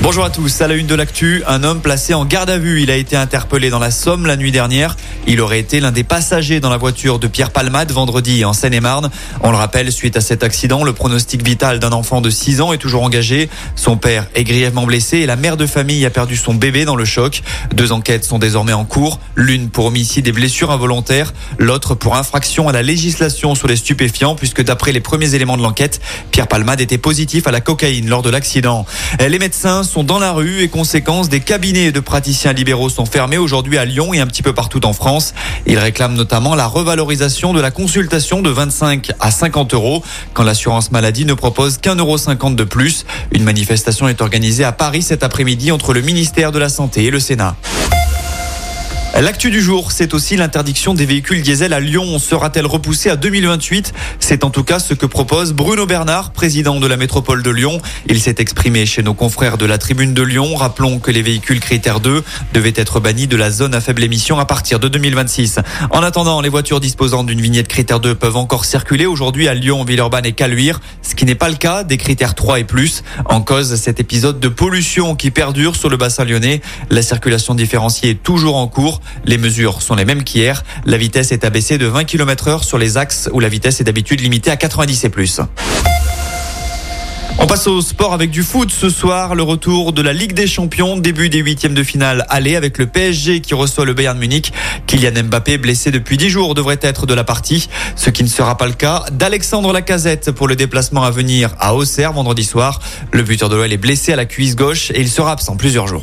Bonjour à tous, à la une de l'actu, un homme placé en garde à vue. Il a été interpellé dans la Somme la nuit dernière. Il aurait été l'un des passagers dans la voiture de Pierre Palmade vendredi en Seine-et-Marne. On le rappelle, suite à cet accident, le pronostic vital d'un enfant de 6 ans est toujours engagé. Son père est grièvement blessé et la mère de famille a perdu son bébé dans le choc. Deux enquêtes sont désormais en cours, l'une pour homicide et blessures involontaires, l'autre pour infraction à la législation sur les stupéfiants puisque d'après les premiers éléments de l'enquête, Pierre Palmade était positif à la cocaïne lors de l'accident. Les médecins sont dans la rue et conséquence, des cabinets de praticiens libéraux sont fermés aujourd'hui à Lyon et un petit peu partout en France. Ils réclament notamment la revalorisation de la consultation de 25 à 50 euros quand l'assurance maladie ne propose qu'un euro 50 de plus. Une manifestation est organisée à Paris cet après-midi entre le ministère de la Santé et le Sénat. L'actu du jour, c'est aussi l'interdiction des véhicules diesel à Lyon. Sera-t-elle repoussée à 2028 C'est en tout cas ce que propose Bruno Bernard, président de la métropole de Lyon. Il s'est exprimé chez nos confrères de la tribune de Lyon. Rappelons que les véhicules critères 2 devaient être bannis de la zone à faible émission à partir de 2026. En attendant, les voitures disposant d'une vignette critère 2 peuvent encore circuler aujourd'hui à Lyon, Villeurbanne et Caluire, ce qui n'est pas le cas des critères 3 et plus. En cause, cet épisode de pollution qui perdure sur le bassin lyonnais. La circulation différenciée est toujours en cours. Les mesures sont les mêmes qu'hier. La vitesse est abaissée de 20 km heure sur les axes où la vitesse est d'habitude limitée à 90 et plus. On passe au sport avec du foot ce soir. Le retour de la Ligue des Champions, début des huitièmes de finale aller avec le PSG qui reçoit le Bayern Munich. Kylian Mbappé, blessé depuis dix jours, devrait être de la partie. Ce qui ne sera pas le cas d'Alexandre Lacazette pour le déplacement à venir à Auxerre vendredi soir. Le buteur de l'OL est blessé à la cuisse gauche et il sera absent plusieurs jours.